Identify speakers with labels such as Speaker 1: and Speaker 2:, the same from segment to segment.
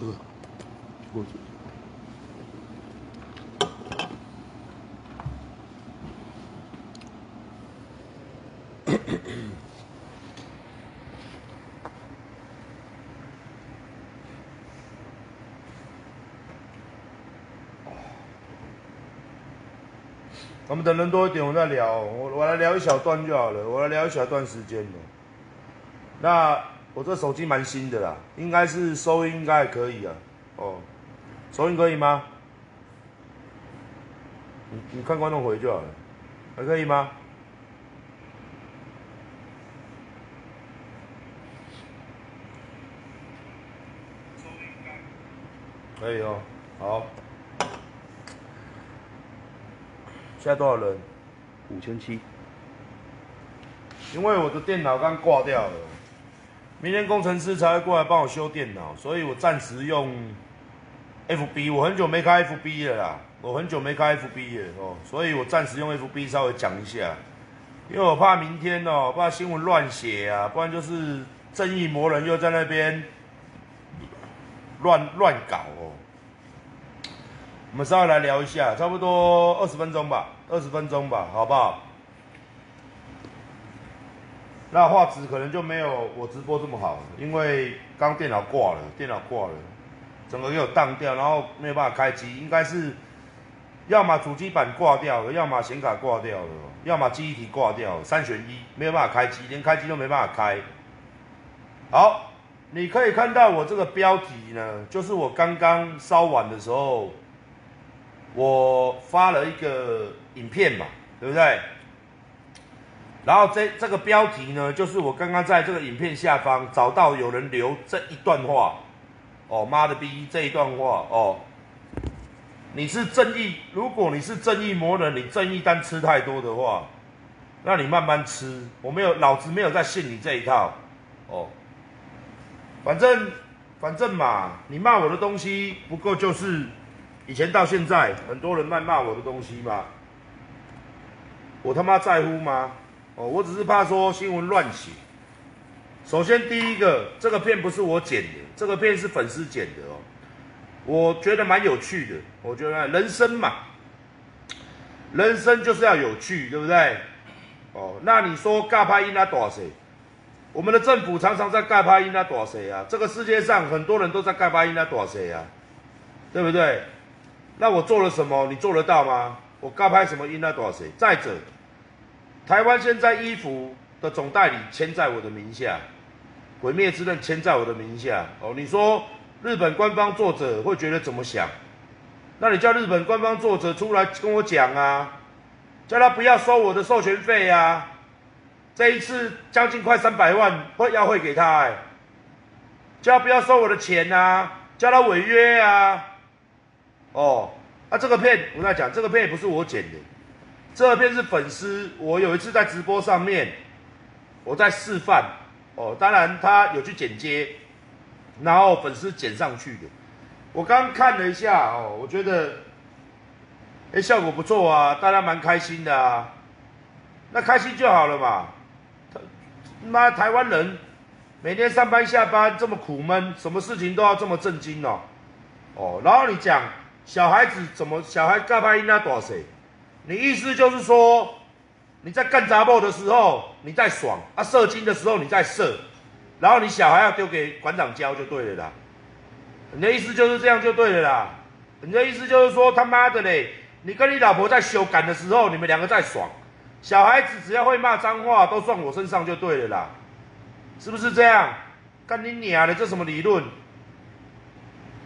Speaker 1: 这个锅子。
Speaker 2: 我们等人多一点，我再聊。我我来聊一小段就好了，我来聊一小段时间的。那我这手机蛮新的啦，应该是收音应该还可以啊。哦，收音可以吗？你你看观众回就好了，还可以吗？可以哦，好。现在多少人？
Speaker 1: 五千七。
Speaker 2: 因为我的电脑刚挂掉了，明天工程师才会过来帮我修电脑，所以我暂时用 FB。我很久没开 FB 了啦，我很久没开 FB 了哦，所以我暂时用 FB 稍微讲一下，因为我怕明天哦，怕新闻乱写啊，不然就是正义魔人又在那边乱乱搞哦。我们稍微来聊一下，差不多二十分钟吧，二十分钟吧，好不好？那画质可能就没有我直播这么好，因为刚电脑挂了，电脑挂了，整个给我当掉，然后没有办法开机，应该是要么主机板挂掉了，要么显卡挂掉了，要么记忆体挂掉了，三选一，没有办法开机，连开机都没办法开。好，你可以看到我这个标题呢，就是我刚刚烧完的时候。我发了一个影片嘛，对不对？然后这这个标题呢，就是我刚刚在这个影片下方找到有人留这一段话，哦妈的逼这一段话哦，你是正义，如果你是正义魔人，你正义单吃太多的话，那你慢慢吃，我没有老子没有在信你这一套，哦，反正反正嘛，你骂我的东西不过就是。以前到现在，很多人谩骂我的东西嘛，我他妈在乎吗？我只是怕说新闻乱写。首先第一个，这个片不是我剪的，这个片是粉丝剪的哦。我觉得蛮有趣的，我觉得人生嘛，人生就是要有趣，对不对？哦，那你说尬拍音那多少谁？我们的政府常常在尬拍音那多少谁啊？这个世界上很多人都在尬拍音那多少谁啊？对不对？那我做了什么？你做得到吗？我刚拍什么音那多少谁？再者，台湾现在衣服的总代理签在我的名下，毁灭之刃签在我的名下。哦，你说日本官方作者会觉得怎么想？那你叫日本官方作者出来跟我讲啊，叫他不要收我的授权费啊！这一次将近快三百万会要汇给他，哎，叫他不要收我的钱啊，叫他违约啊！哦，啊，这个片我在讲，这个片也不是我剪的，这边是粉丝。我有一次在直播上面，我在示范，哦，当然他有去剪接，然后粉丝剪上去的。我刚看了一下，哦，我觉得，哎，效果不错啊，大家蛮开心的啊。那开心就好了嘛。他妈台湾人每天上班下班这么苦闷，什么事情都要这么震惊哦。哦，然后你讲。小孩子怎么？小孩干拍应该多谁？你意思就是说，你在干杂报的时候你在爽啊，射精的时候你在射，然后你小孩要丢给馆长教就对了啦。你的意思就是这样就对了啦。你的意思就是说他妈的嘞，你跟你老婆在修改的时候，你们两个在爽，小孩子只要会骂脏话都算我身上就对了啦，是不是这样？干你娘的，这什么理论？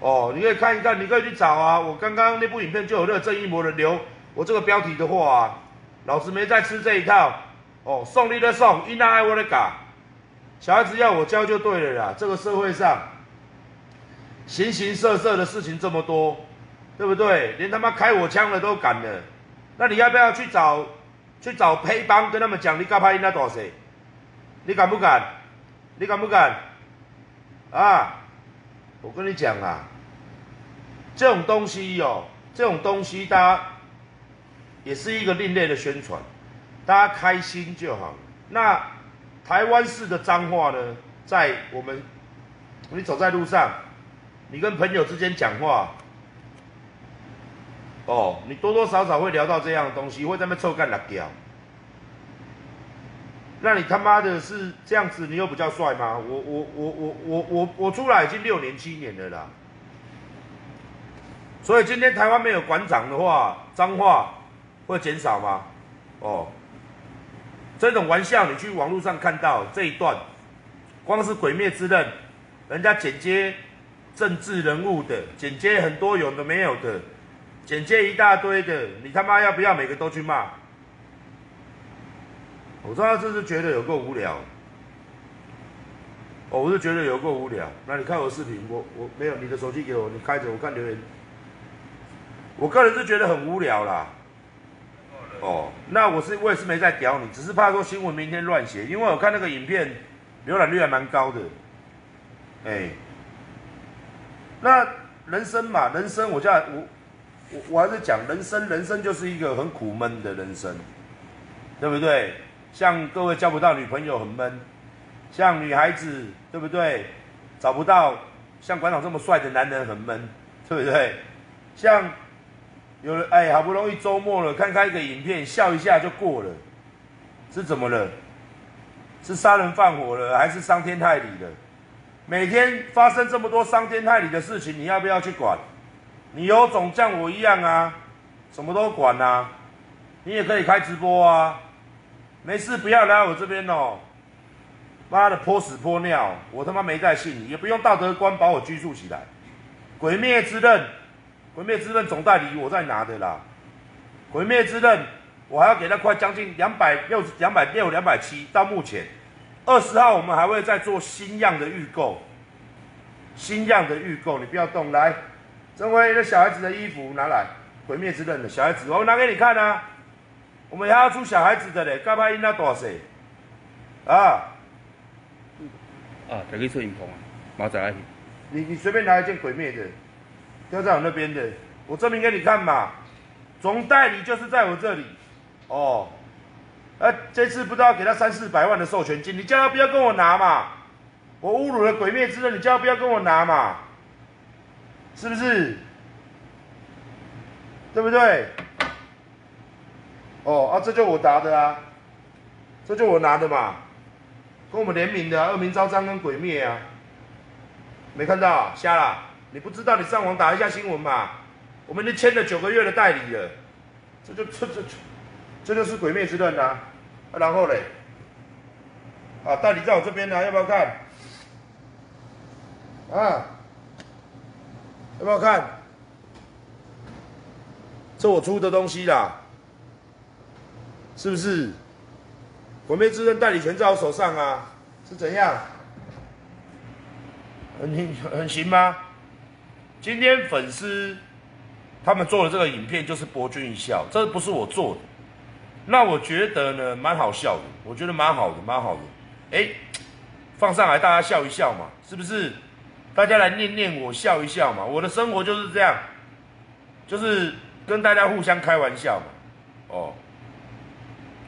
Speaker 2: 哦，你可以看一看，你可以去找啊。我刚刚那部影片就有那个正义魔人留我这个标题的话啊，老子没在吃这一套。哦，送你的送，应当爱我的嘎。小孩子要我教就对了啦。这个社会上形形色色的事情这么多，对不对？连他妈开我枪的都敢了，那你要不要去找去找黑帮跟他们讲你干拍应该多少谁？你敢不敢？你敢不敢？啊？我跟你讲啊，这种东西哟，这种东西大家也是一个另类的宣传，大家开心就好。那台湾式的脏话呢，在我们你走在路上，你跟朋友之间讲话，哦，你多多少少会聊到这样的东西，会在那边臭干辣椒。那你他妈的是这样子，你又不叫帅吗？我我我我我我我出来已经六年七年了啦。所以今天台湾没有馆长的话，脏话会减少吗？哦，这种玩笑你去网络上看到这一段，光是《鬼灭之刃》，人家剪接政治人物的，剪接很多有的没有的，剪接一大堆的，你他妈要不要每个都去骂？我知道这是觉得有够无聊，哦，我是觉得有够无聊。那你看我视频，我我没有你的手机给我，你开着我看留言。我个人是觉得很无聊啦。哦，那我是我也是没在屌你，只是怕说新闻明天乱写，因为我看那个影片浏览率还蛮高的。哎，那人生嘛，人生我叫我我我还是讲人生，人生就是一个很苦闷的人生，对不对？像各位交不到女朋友很闷，像女孩子对不对？找不到像馆长这么帅的男人很闷，对不对？像有人哎，好不容易周末了，看看一个影片，笑一下就过了，是怎么了？是杀人放火了，还是伤天害理了？每天发生这么多伤天害理的事情，你要不要去管？你有种像我一样啊，什么都管啊？你也可以开直播啊。没事，不要来我这边哦！妈的，泼屎泼尿，我他妈没在信你，也不用道德观把我拘束起来。鬼灭之刃，鬼灭之刃总代理我在拿的啦。鬼灭之刃，我还要给他快将近两百六、两百六、两百七。到目前，二十号我们还会再做新样的预购，新样的预购，你不要动。来，郑辉，那小孩子的衣服拿来，鬼灭之刃的小孩子，我拿给你看啊。我们还要出小孩子的嘞，干嘛印那多少？啊？
Speaker 1: 啊，在去出影棚啊，马仔来
Speaker 2: 你你随便拿一件鬼灭的，就在我那边的，我证明给你看嘛。总代理就是在我这里。哦。呃，这次不知道给他三四百万的授权金，你叫他不要跟我拿嘛。我侮辱了鬼灭之刃，你叫他不要跟我拿嘛。是不是？对不对？哦啊，这就我拿的啊，这就我拿的嘛，跟我们联名的恶名昭彰跟鬼灭啊，没看到瞎了？你不知道你上网打一下新闻嘛？我们已经签了九个月的代理了，这就这这这就是鬼灭之刃啊，然后嘞，啊代理在我这边呢，要不要看？啊，要不要看？这我出的东西啦。是不是？鬼灭之刃代理权在我手上啊，是怎样？很很行吗？今天粉丝他们做的这个影片就是博君一笑，这不是我做的。那我觉得呢，蛮好笑的，我觉得蛮好的，蛮好的。哎，放上来大家笑一笑嘛，是不是？大家来念念我笑一笑嘛，我的生活就是这样，就是跟大家互相开玩笑嘛，哦。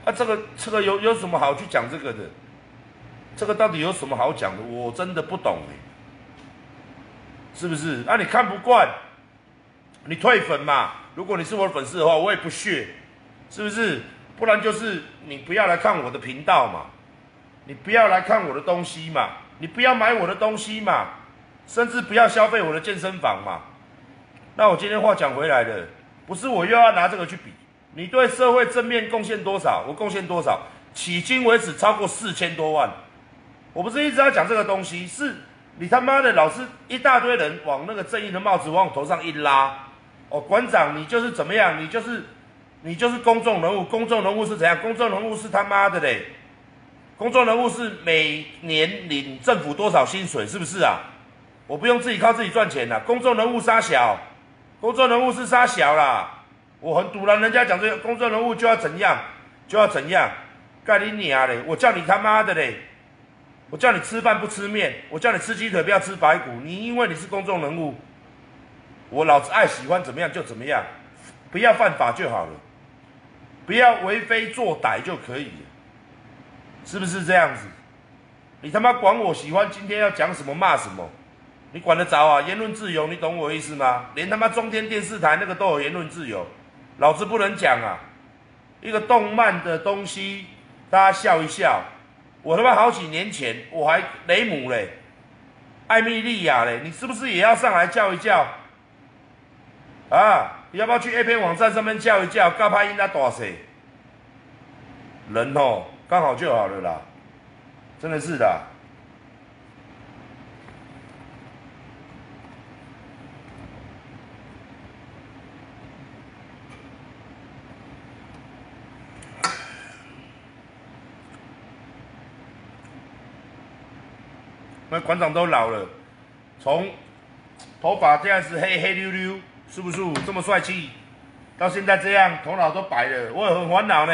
Speaker 2: 啊，这个这个有有什么好去讲这个的？这个到底有什么好讲的？我真的不懂哎，是不是？啊，你看不惯，你退粉嘛。如果你是我的粉丝的话，我也不屑，是不是？不然就是你不要来看我的频道嘛，你不要来看我的东西嘛，你不要买我的东西嘛，甚至不要消费我的健身房嘛。那我今天话讲回来了，不是我又要拿这个去比。你对社会正面贡献多少？我贡献多少？迄今为止超过四千多万。我不是一直要讲这个东西，是你他妈的老是一大堆人往那个正义的帽子往我头上一拉。哦，馆长，你就是怎么样？你就是你就是公众人物。公众人物是怎样？公众人物是他妈的嘞！公众人物是每年领政府多少薪水？是不是啊？我不用自己靠自己赚钱了。公众人物杀小，公众人物是杀小啦。我很堵了，人家讲这个公众人物就要怎样，就要怎样，干你娘嘞！我叫你他妈的嘞！我叫你吃饭不吃面，我叫你吃鸡腿不要吃白骨。你因为你是公众人物，我老子爱喜欢怎么样就怎么样，不要犯法就好了，不要为非作歹就可以了，是不是这样子？你他妈管我喜欢今天要讲什么骂什么，你管得着啊？言论自由，你懂我意思吗？连他妈中天电视台那个都有言论自由，老子不能讲啊！一个动漫的东西，大家笑一笑。我他妈好几年前我还雷姆嘞，艾米莉亚嘞，你是不是也要上来叫一叫？啊，你要不要去 A 片网站上面叫一叫？告拍音那大谁？人哦，刚好就好了啦，真的是的。那馆长都老了，从头发这样子黑黑溜溜，是不是这么帅气？到现在这样，头脑都白了，我也很烦恼呢。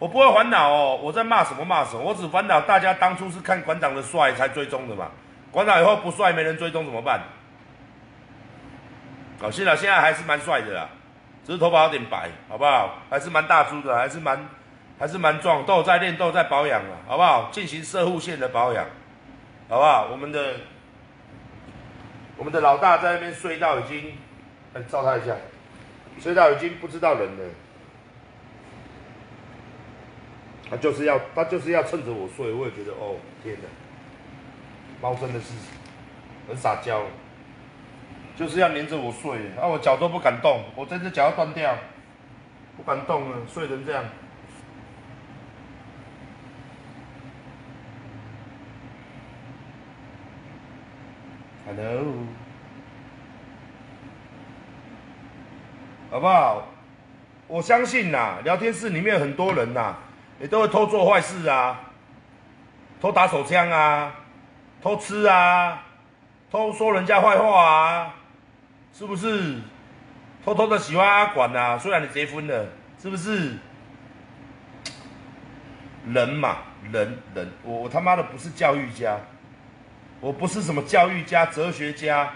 Speaker 2: 我不会烦恼哦，我在骂什么骂什么，我只烦恼大家当初是看馆长的帅才追踪的嘛。馆长以后不帅，没人追踪怎么办？哦，现在现在还是蛮帅的啦，只是头发有点白，好不好？还是蛮大猪的，还是蛮还是蛮壮，都有在练，都有在保养啊，好不好？进行射护线的保养。好不好？我们的我们的老大在那边睡到已经，来照他一下，睡到已经不知道人了。他就是要他就是要趁着我睡，我也觉得哦天哪，猫真的是很撒娇，就是要黏着我睡，啊我脚都不敢动，我这只脚要断掉，不敢动了，睡成这样。Hello，好不好？我相信呐，聊天室里面很多人呐，也都会偷做坏事啊，偷打手枪啊，偷吃啊，偷说人家坏话啊，是不是？偷偷的喜欢阿管呐，虽然你结婚了，是不是？人嘛，人人，我我他妈的不是教育家。我不是什么教育家、哲学家，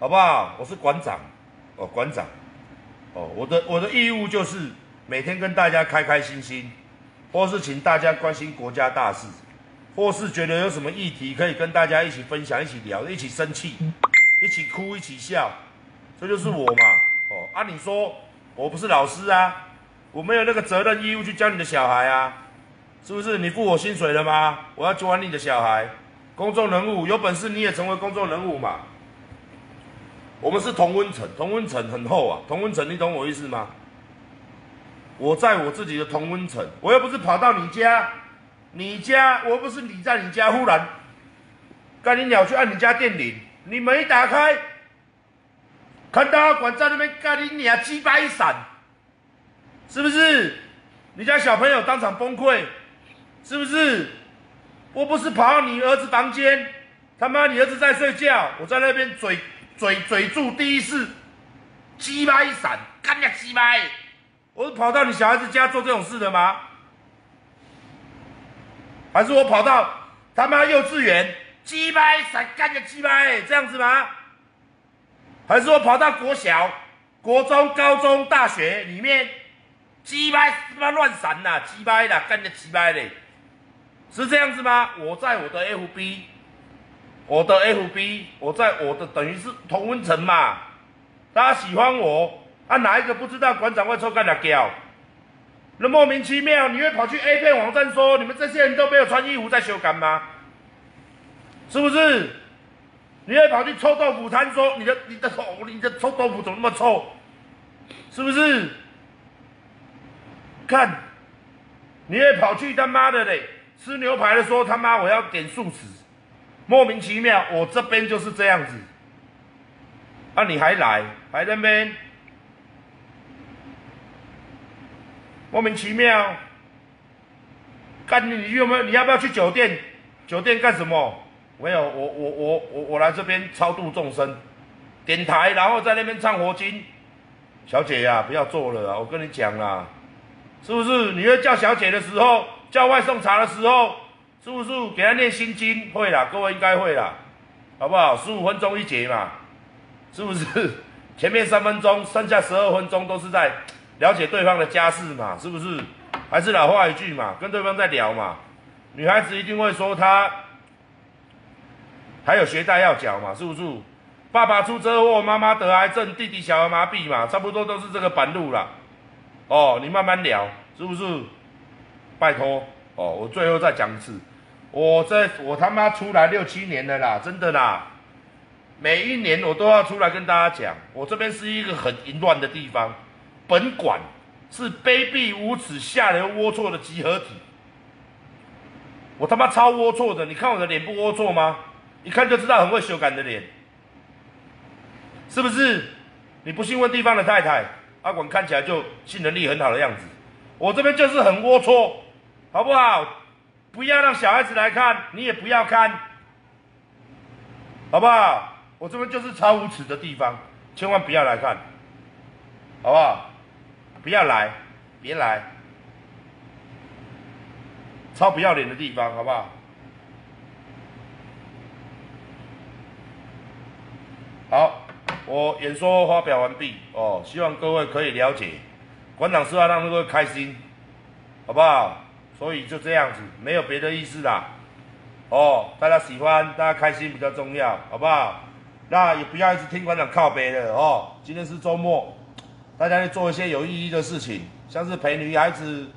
Speaker 2: 好不好？我是馆长，哦，馆长，哦，我的我的义务就是每天跟大家开开心心，或是请大家关心国家大事，或是觉得有什么议题可以跟大家一起分享、一起聊、一起生气、一起哭、一起笑，这就是我嘛，哦，啊，你说我不是老师啊，我没有那个责任义务去教你的小孩啊，是不是？你付我薪水了吗？我要管你的小孩。公众人物有本事你也成为公众人物嘛？我们是同温层，同温层很厚啊，同温层你懂我意思吗？我在我自己的同温层，我又不是跑到你家，你家我又不是你在你家忽然，赶紧鸟去按你家电铃，你门一打开，看到阿管在那边赶紧鸟鸡巴一闪，是不是？你家小朋友当场崩溃，是不是？我不是跑到你儿子房间，他妈你儿子在睡觉，我在那边嘴嘴嘴住第一次，鸡巴一闪，干呀鸡巴！我是跑到你小孩子家做这种事的吗？还是我跑到他妈幼稚园，鸡巴一闪，干呀鸡巴！这样子吗？还是我跑到国小、国中、高中、大学里面，鸡巴他妈乱闪呐，鸡巴啦，干呀鸡巴嘞！是这样子吗？我在我的 FB，我的 FB，我在我的等于是同温层嘛，大家喜欢我，啊哪一个不知道馆长会抽干了胶？那莫名其妙，你会跑去 A 片网站说你们这些人都没有穿衣服在修改吗？是不是？你会跑去臭豆腐摊说你的你的臭你的臭豆腐怎么那么臭？是不是？看，你会跑去他妈的嘞！吃牛排的说他妈我要点素食，莫名其妙，我这边就是这样子。啊，你还来，还那边莫名其妙。干你，你有没有？你要不要去酒店？酒店干什么？没有，我我我我我来这边超度众生，点台，然后在那边唱佛经。小姐呀，不要做了啊，我跟你讲啦，是不是？你要叫小姐的时候。叫外送茶的时候，是不是给他念心经？会啦，各位应该会啦，好不好？十五分钟一节嘛，是不是？前面三分钟，剩下十二分钟都是在 了解对方的家事嘛，是不是？还是老话一句嘛，跟对方在聊嘛。女孩子一定会说她还有学贷要缴嘛，是不是？爸爸出车祸，妈妈得癌症，弟弟小儿麻痹嘛，差不多都是这个板路啦。哦，你慢慢聊，是不是？拜托，哦，我最后再讲一次，我这我他妈出来六七年了啦，真的啦，每一年我都要出来跟大家讲，我这边是一个很淫乱的地方，本馆是卑鄙无耻、下流龌龊的集合体。我他妈超龌龊的，你看我的脸不龌龊吗？一看就知道很会修改的脸，是不是？你不信问地方的太太，阿管看起来就性能力很好的样子。我这边就是很龌龊，好不好？不要让小孩子来看，你也不要看，好不好？我这边就是超无耻的地方，千万不要来看，好不好？不要来，别来，超不要脸的地方，好不好？好，我演说发表完毕哦，希望各位可以了解，馆长是要让各位开心，好不好？所以就这样子，没有别的意思啦。哦，大家喜欢，大家开心比较重要，好不好？那也不要一直听馆长靠背了哦。今天是周末，大家去做一些有意义的事情，像是陪女孩子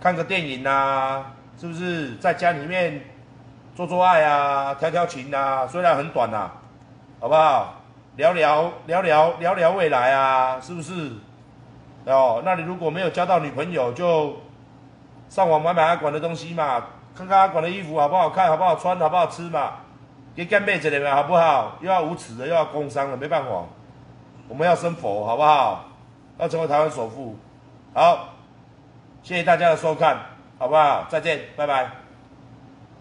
Speaker 2: 看个电影啊，是不是？在家里面做做爱啊，调调情啊，虽然很短呐。好不好？聊聊聊聊聊聊未来啊，是不是？哦，那你如果没有交到女朋友，就上网买买阿管的东西嘛，看看阿管的衣服好不好看，好不好穿，好不好吃嘛，给干妹子的嘛，好不好？又要无耻的，又要工伤的，没办法，我们要生佛，好不好？要成为台湾首富。好，谢谢大家的收看，好不好？再见，拜拜。